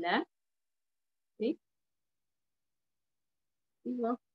left, See? See.